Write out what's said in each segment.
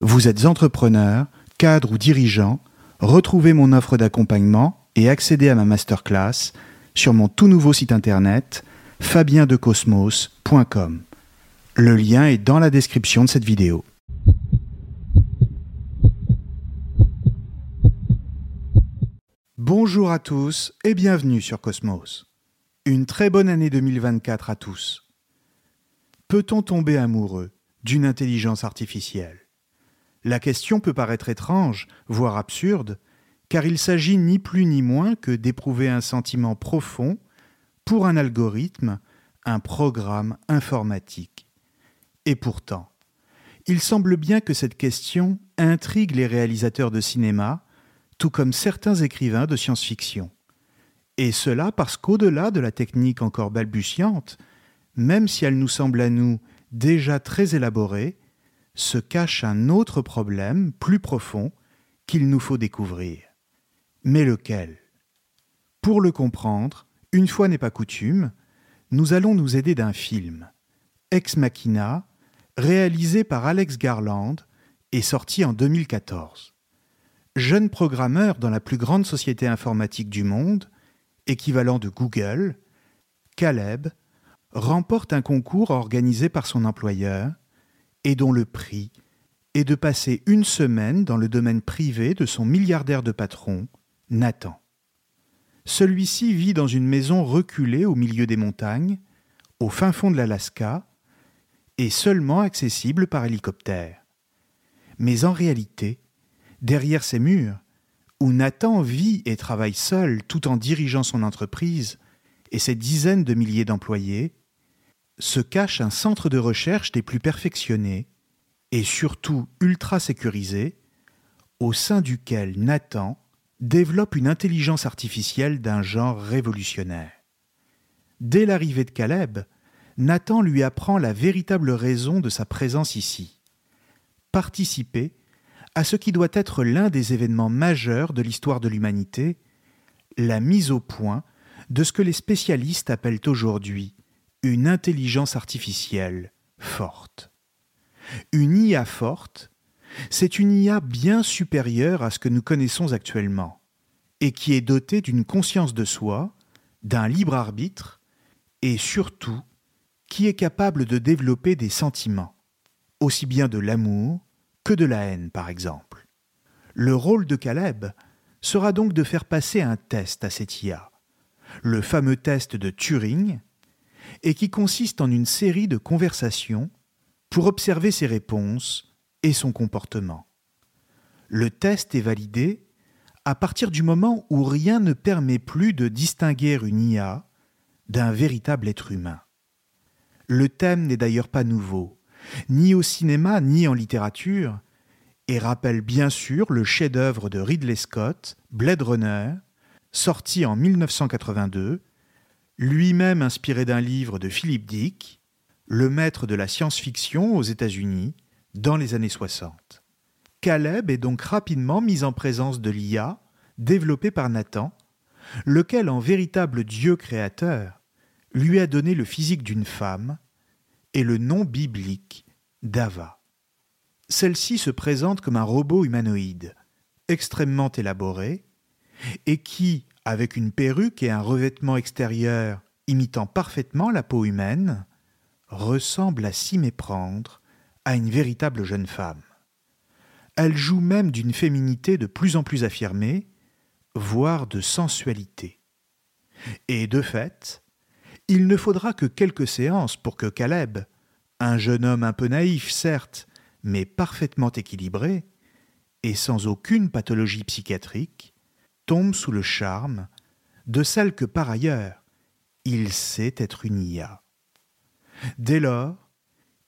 Vous êtes entrepreneur, cadre ou dirigeant Retrouvez mon offre d'accompagnement et accédez à ma masterclass sur mon tout nouveau site internet fabiendecosmos.com. Le lien est dans la description de cette vidéo. Bonjour à tous et bienvenue sur Cosmos. Une très bonne année 2024 à tous. Peut-on tomber amoureux d'une intelligence artificielle? La question peut paraître étrange, voire absurde, car il s'agit ni plus ni moins que d'éprouver un sentiment profond pour un algorithme, un programme informatique. Et pourtant, il semble bien que cette question intrigue les réalisateurs de cinéma, tout comme certains écrivains de science-fiction. Et cela parce qu'au-delà de la technique encore balbutiante, même si elle nous semble à nous déjà très élaborée, se cache un autre problème plus profond qu'il nous faut découvrir. Mais lequel? Pour le comprendre, une fois n'est pas coutume, nous allons nous aider d'un film, Ex Machina, réalisé par Alex Garland et sorti en 2014. Jeune programmeur dans la plus grande société informatique du monde, équivalent de Google, Caleb remporte un concours organisé par son employeur et dont le prix est de passer une semaine dans le domaine privé de son milliardaire de patron, Nathan. Celui-ci vit dans une maison reculée au milieu des montagnes, au fin fond de l'Alaska, et seulement accessible par hélicoptère. Mais en réalité, derrière ces murs, où Nathan vit et travaille seul tout en dirigeant son entreprise et ses dizaines de milliers d'employés, se cache un centre de recherche des plus perfectionnés et surtout ultra sécurisé, au sein duquel Nathan développe une intelligence artificielle d'un genre révolutionnaire. Dès l'arrivée de Caleb, Nathan lui apprend la véritable raison de sa présence ici. Participer à ce qui doit être l'un des événements majeurs de l'histoire de l'humanité, la mise au point de ce que les spécialistes appellent aujourd'hui une intelligence artificielle forte. Une IA forte, c'est une IA bien supérieure à ce que nous connaissons actuellement, et qui est dotée d'une conscience de soi, d'un libre arbitre, et surtout qui est capable de développer des sentiments, aussi bien de l'amour que de la haine par exemple. Le rôle de Caleb sera donc de faire passer un test à cette IA, le fameux test de Turing, et qui consiste en une série de conversations pour observer ses réponses et son comportement. Le test est validé à partir du moment où rien ne permet plus de distinguer une IA d'un véritable être humain. Le thème n'est d'ailleurs pas nouveau, ni au cinéma ni en littérature, et rappelle bien sûr le chef-d'œuvre de Ridley Scott, Blade Runner, sorti en 1982 lui-même inspiré d'un livre de Philip Dick, le maître de la science-fiction aux États-Unis, dans les années 60. Caleb est donc rapidement mis en présence de l'IA développée par Nathan, lequel, en véritable Dieu créateur, lui a donné le physique d'une femme et le nom biblique d'Ava. Celle-ci se présente comme un robot humanoïde, extrêmement élaboré, et qui, avec une perruque et un revêtement extérieur imitant parfaitement la peau humaine, ressemble à s'y méprendre à une véritable jeune femme. Elle joue même d'une féminité de plus en plus affirmée, voire de sensualité. Et de fait, il ne faudra que quelques séances pour que Caleb, un jeune homme un peu naïf certes, mais parfaitement équilibré, et sans aucune pathologie psychiatrique, tombe sous le charme de celle que par ailleurs il sait être une IA. Dès lors,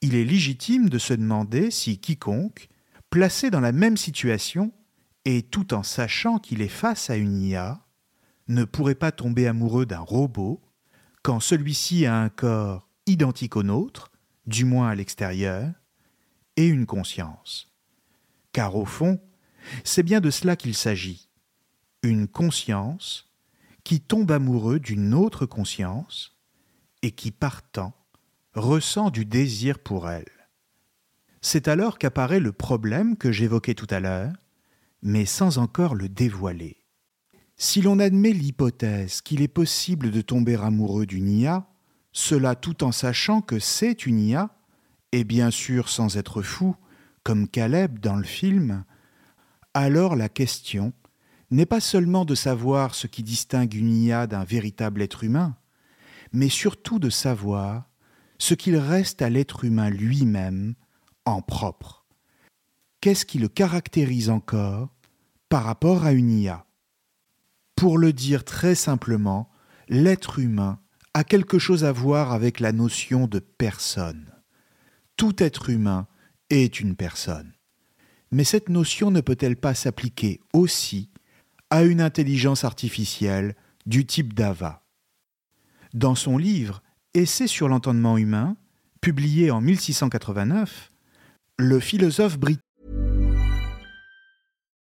il est légitime de se demander si quiconque, placé dans la même situation, et tout en sachant qu'il est face à une IA, ne pourrait pas tomber amoureux d'un robot quand celui-ci a un corps identique au nôtre, du moins à l'extérieur, et une conscience. Car au fond, c'est bien de cela qu'il s'agit. Une conscience qui tombe amoureux d'une autre conscience et qui, partant, ressent du désir pour elle. C'est alors qu'apparaît le problème que j'évoquais tout à l'heure, mais sans encore le dévoiler. Si l'on admet l'hypothèse qu'il est possible de tomber amoureux d'une IA, cela tout en sachant que c'est une IA, et bien sûr sans être fou, comme Caleb dans le film, alors la question n'est pas seulement de savoir ce qui distingue une IA d'un véritable être humain, mais surtout de savoir ce qu'il reste à l'être humain lui-même en propre. Qu'est-ce qui le caractérise encore par rapport à une IA Pour le dire très simplement, l'être humain a quelque chose à voir avec la notion de personne. Tout être humain est une personne. Mais cette notion ne peut-elle pas s'appliquer aussi à une intelligence artificielle du type d'AVA. Dans son livre Essai sur l'entendement humain, publié en 1689, le philosophe britannique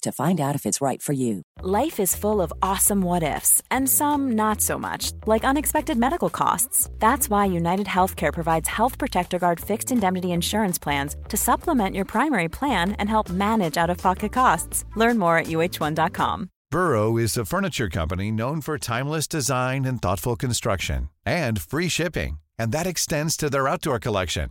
to find out if it's right for you. Life is full of awesome what ifs, and some not so much, like unexpected medical costs. That's why United Healthcare provides Health Protector Guard fixed indemnity insurance plans to supplement your primary plan and help manage out of pocket costs. Learn more at uh1.com. Burrow is a furniture company known for timeless design and thoughtful construction, and free shipping, and that extends to their outdoor collection.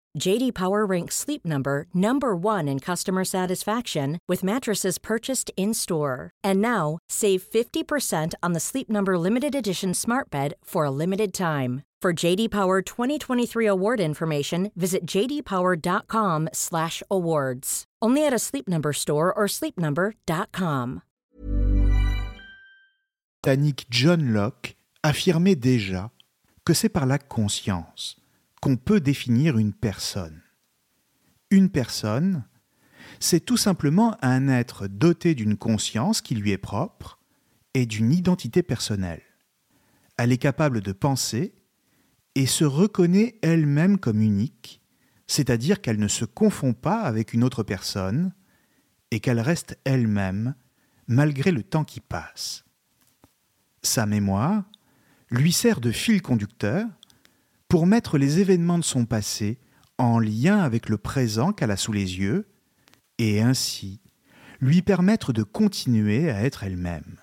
JD Power ranks Sleep Number number 1 in customer satisfaction with mattresses purchased in-store. And now, save 50% on the Sleep Number limited edition Smart Bed for a limited time. For JD Power 2023 award information, visit jdpower.com/awards. Only at a Sleep Number store or sleepnumber.com. britannique John Locke affirmait déjà que c'est par la conscience qu'on peut définir une personne. Une personne, c'est tout simplement un être doté d'une conscience qui lui est propre et d'une identité personnelle. Elle est capable de penser et se reconnaît elle-même comme unique, c'est-à-dire qu'elle ne se confond pas avec une autre personne et qu'elle reste elle-même malgré le temps qui passe. Sa mémoire lui sert de fil conducteur pour mettre les événements de son passé en lien avec le présent qu'elle a sous les yeux et ainsi lui permettre de continuer à être elle-même.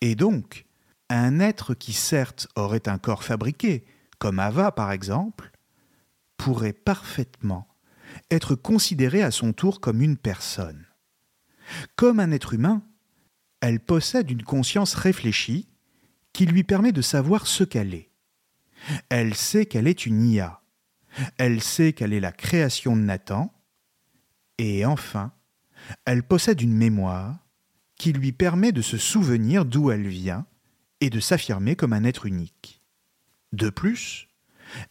Et donc, un être qui certes aurait un corps fabriqué, comme Ava par exemple, pourrait parfaitement être considéré à son tour comme une personne. Comme un être humain, elle possède une conscience réfléchie qui lui permet de savoir ce qu'elle est. Elle sait qu'elle est une IA. Elle sait qu'elle est la création de Nathan. Et enfin, elle possède une mémoire qui lui permet de se souvenir d'où elle vient et de s'affirmer comme un être unique. De plus,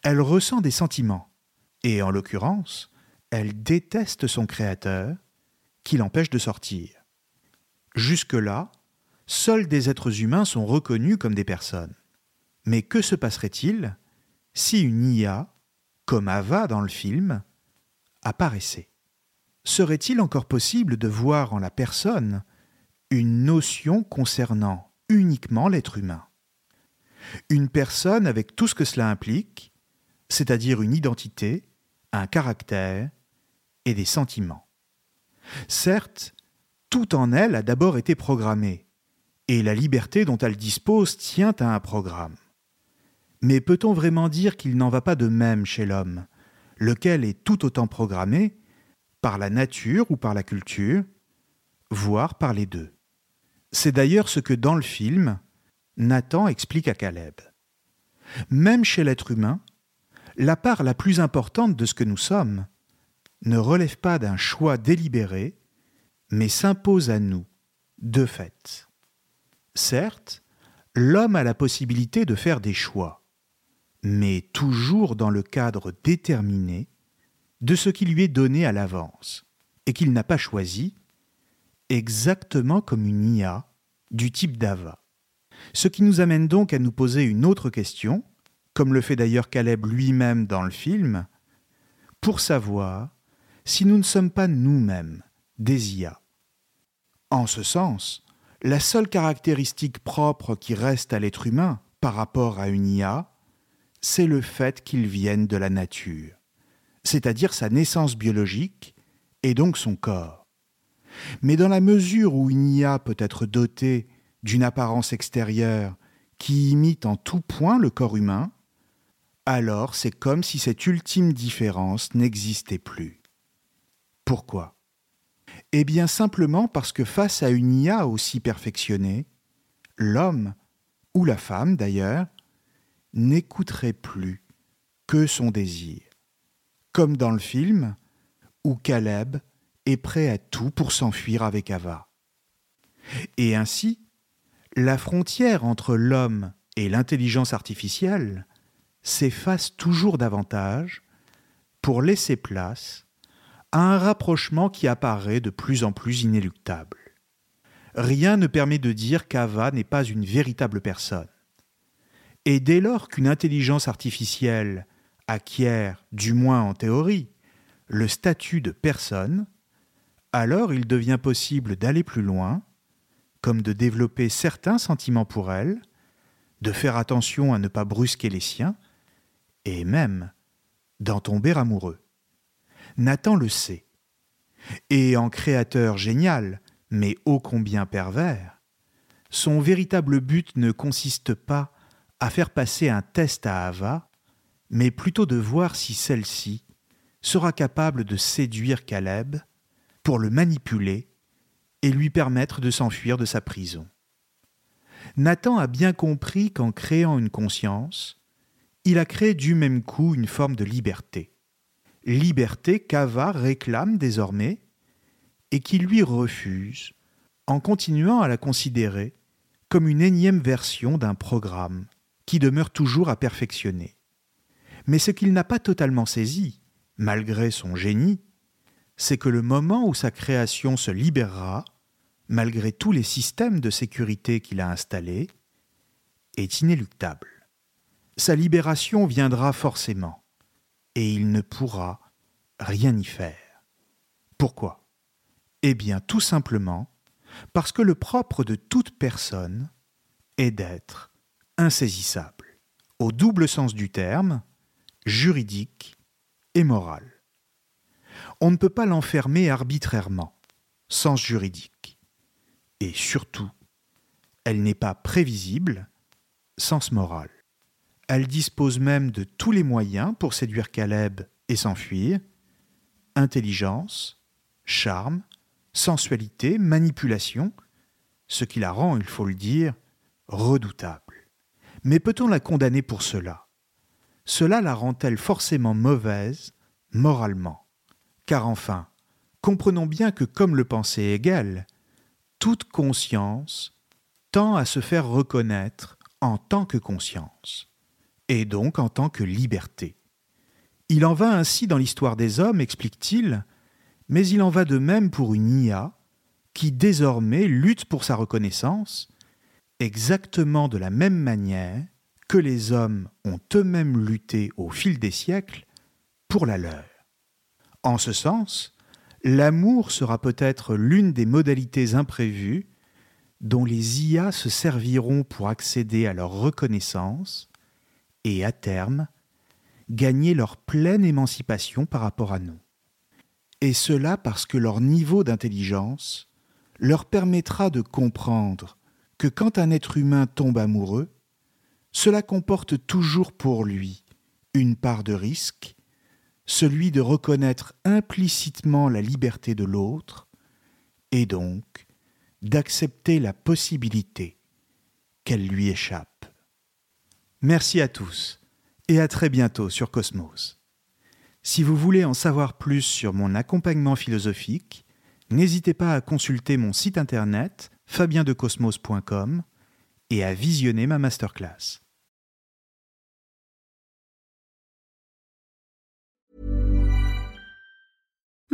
elle ressent des sentiments, et en l'occurrence, elle déteste son créateur, qui l'empêche de sortir. Jusque-là, seuls des êtres humains sont reconnus comme des personnes. Mais que se passerait-il si une IA, comme Ava dans le film, apparaissait? Serait-il encore possible de voir en la personne une notion concernant uniquement l'être humain? Une personne avec tout ce que cela implique, c'est-à-dire une identité, un caractère et des sentiments? Certes, tout en elle a d'abord été programmé, et la liberté dont elle dispose tient à un programme. Mais peut-on vraiment dire qu'il n'en va pas de même chez l'homme, lequel est tout autant programmé? Par la nature ou par la culture, voire par les deux C'est d'ailleurs ce que dans le film, Nathan explique à Caleb. Même chez l'être humain, la part la plus importante de ce que nous sommes ne relève pas d'un choix délibéré, mais s'impose à nous, de fait. Certes, l'homme a la possibilité de faire des choix, mais toujours dans le cadre déterminé de ce qui lui est donné à l'avance, et qu'il n'a pas choisi, exactement comme une IA du type d'Ava. Ce qui nous amène donc à nous poser une autre question, comme le fait d'ailleurs Caleb lui-même dans le film, pour savoir si nous ne sommes pas nous-mêmes des IA. En ce sens, la seule caractéristique propre qui reste à l'être humain par rapport à une IA, c'est le fait qu'il vienne de la nature, c'est-à-dire sa naissance biologique et donc son corps. Mais dans la mesure où une IA peut être dotée d'une apparence extérieure qui imite en tout point le corps humain, alors c'est comme si cette ultime différence n'existait plus. Pourquoi? Eh bien simplement parce que face à une IA aussi perfectionnée, l'homme, ou la femme d'ailleurs, n'écouterait plus que son désir. Comme dans le film, où Caleb est prêt à tout pour s'enfuir avec Ava. Et ainsi, la frontière entre l'homme et l'intelligence artificielle s'efface toujours davantage pour laisser place à un rapprochement qui apparaît de plus en plus inéluctable. Rien ne permet de dire qu'Ava n'est pas une véritable personne. Et dès lors qu'une intelligence artificielle acquiert, du moins en théorie, le statut de personne, alors il devient possible d'aller plus loin, comme de développer certains sentiments pour elle, de faire attention à ne pas brusquer les siens, et même d'en tomber amoureux. Nathan le sait. Et en créateur génial, mais ô combien pervers, son véritable but ne consiste pas à faire passer un test à Ava, mais plutôt de voir si celle-ci sera capable de séduire Caleb pour le manipuler et lui permettre de s'enfuir de sa prison. Nathan a bien compris qu'en créant une conscience, il a créé du même coup une forme de liberté liberté qu'Ava réclame désormais et qui lui refuse en continuant à la considérer comme une énième version d'un programme qui demeure toujours à perfectionner. Mais ce qu'il n'a pas totalement saisi, malgré son génie, c'est que le moment où sa création se libérera, malgré tous les systèmes de sécurité qu'il a installés, est inéluctable. Sa libération viendra forcément et il ne pourra rien y faire. Pourquoi? Eh bien tout simplement parce que le propre de toute personne est d'être insaisissable, au double sens du terme, juridique et moral. On ne peut pas l'enfermer arbitrairement, sens juridique. Et surtout, elle n'est pas prévisible, sens moral. Elle dispose même de tous les moyens pour séduire Caleb et s'enfuir, intelligence, charme, sensualité, manipulation, ce qui la rend, il faut le dire, redoutable. Mais peut-on la condamner pour cela? Cela la rend-elle forcément mauvaise moralement? Car enfin, comprenons bien que comme le pensait Hegel, toute conscience tend à se faire reconnaître en tant que conscience, et donc en tant que liberté. Il en va ainsi dans l'histoire des hommes, explique-t-il, mais il en va de même pour une IA qui désormais lutte pour sa reconnaissance, exactement de la même manière que les hommes ont eux-mêmes lutté au fil des siècles pour la leur. En ce sens, l'amour sera peut-être l'une des modalités imprévues dont les IA se serviront pour accéder à leur reconnaissance et, à terme, gagner leur pleine émancipation par rapport à nous. Et cela parce que leur niveau d'intelligence leur permettra de comprendre quand un être humain tombe amoureux, cela comporte toujours pour lui une part de risque, celui de reconnaître implicitement la liberté de l'autre, et donc d'accepter la possibilité qu'elle lui échappe. Merci à tous et à très bientôt sur Cosmos. Si vous voulez en savoir plus sur mon accompagnement philosophique, n'hésitez pas à consulter mon site internet fabiendecosmos.com et à visionner ma masterclass.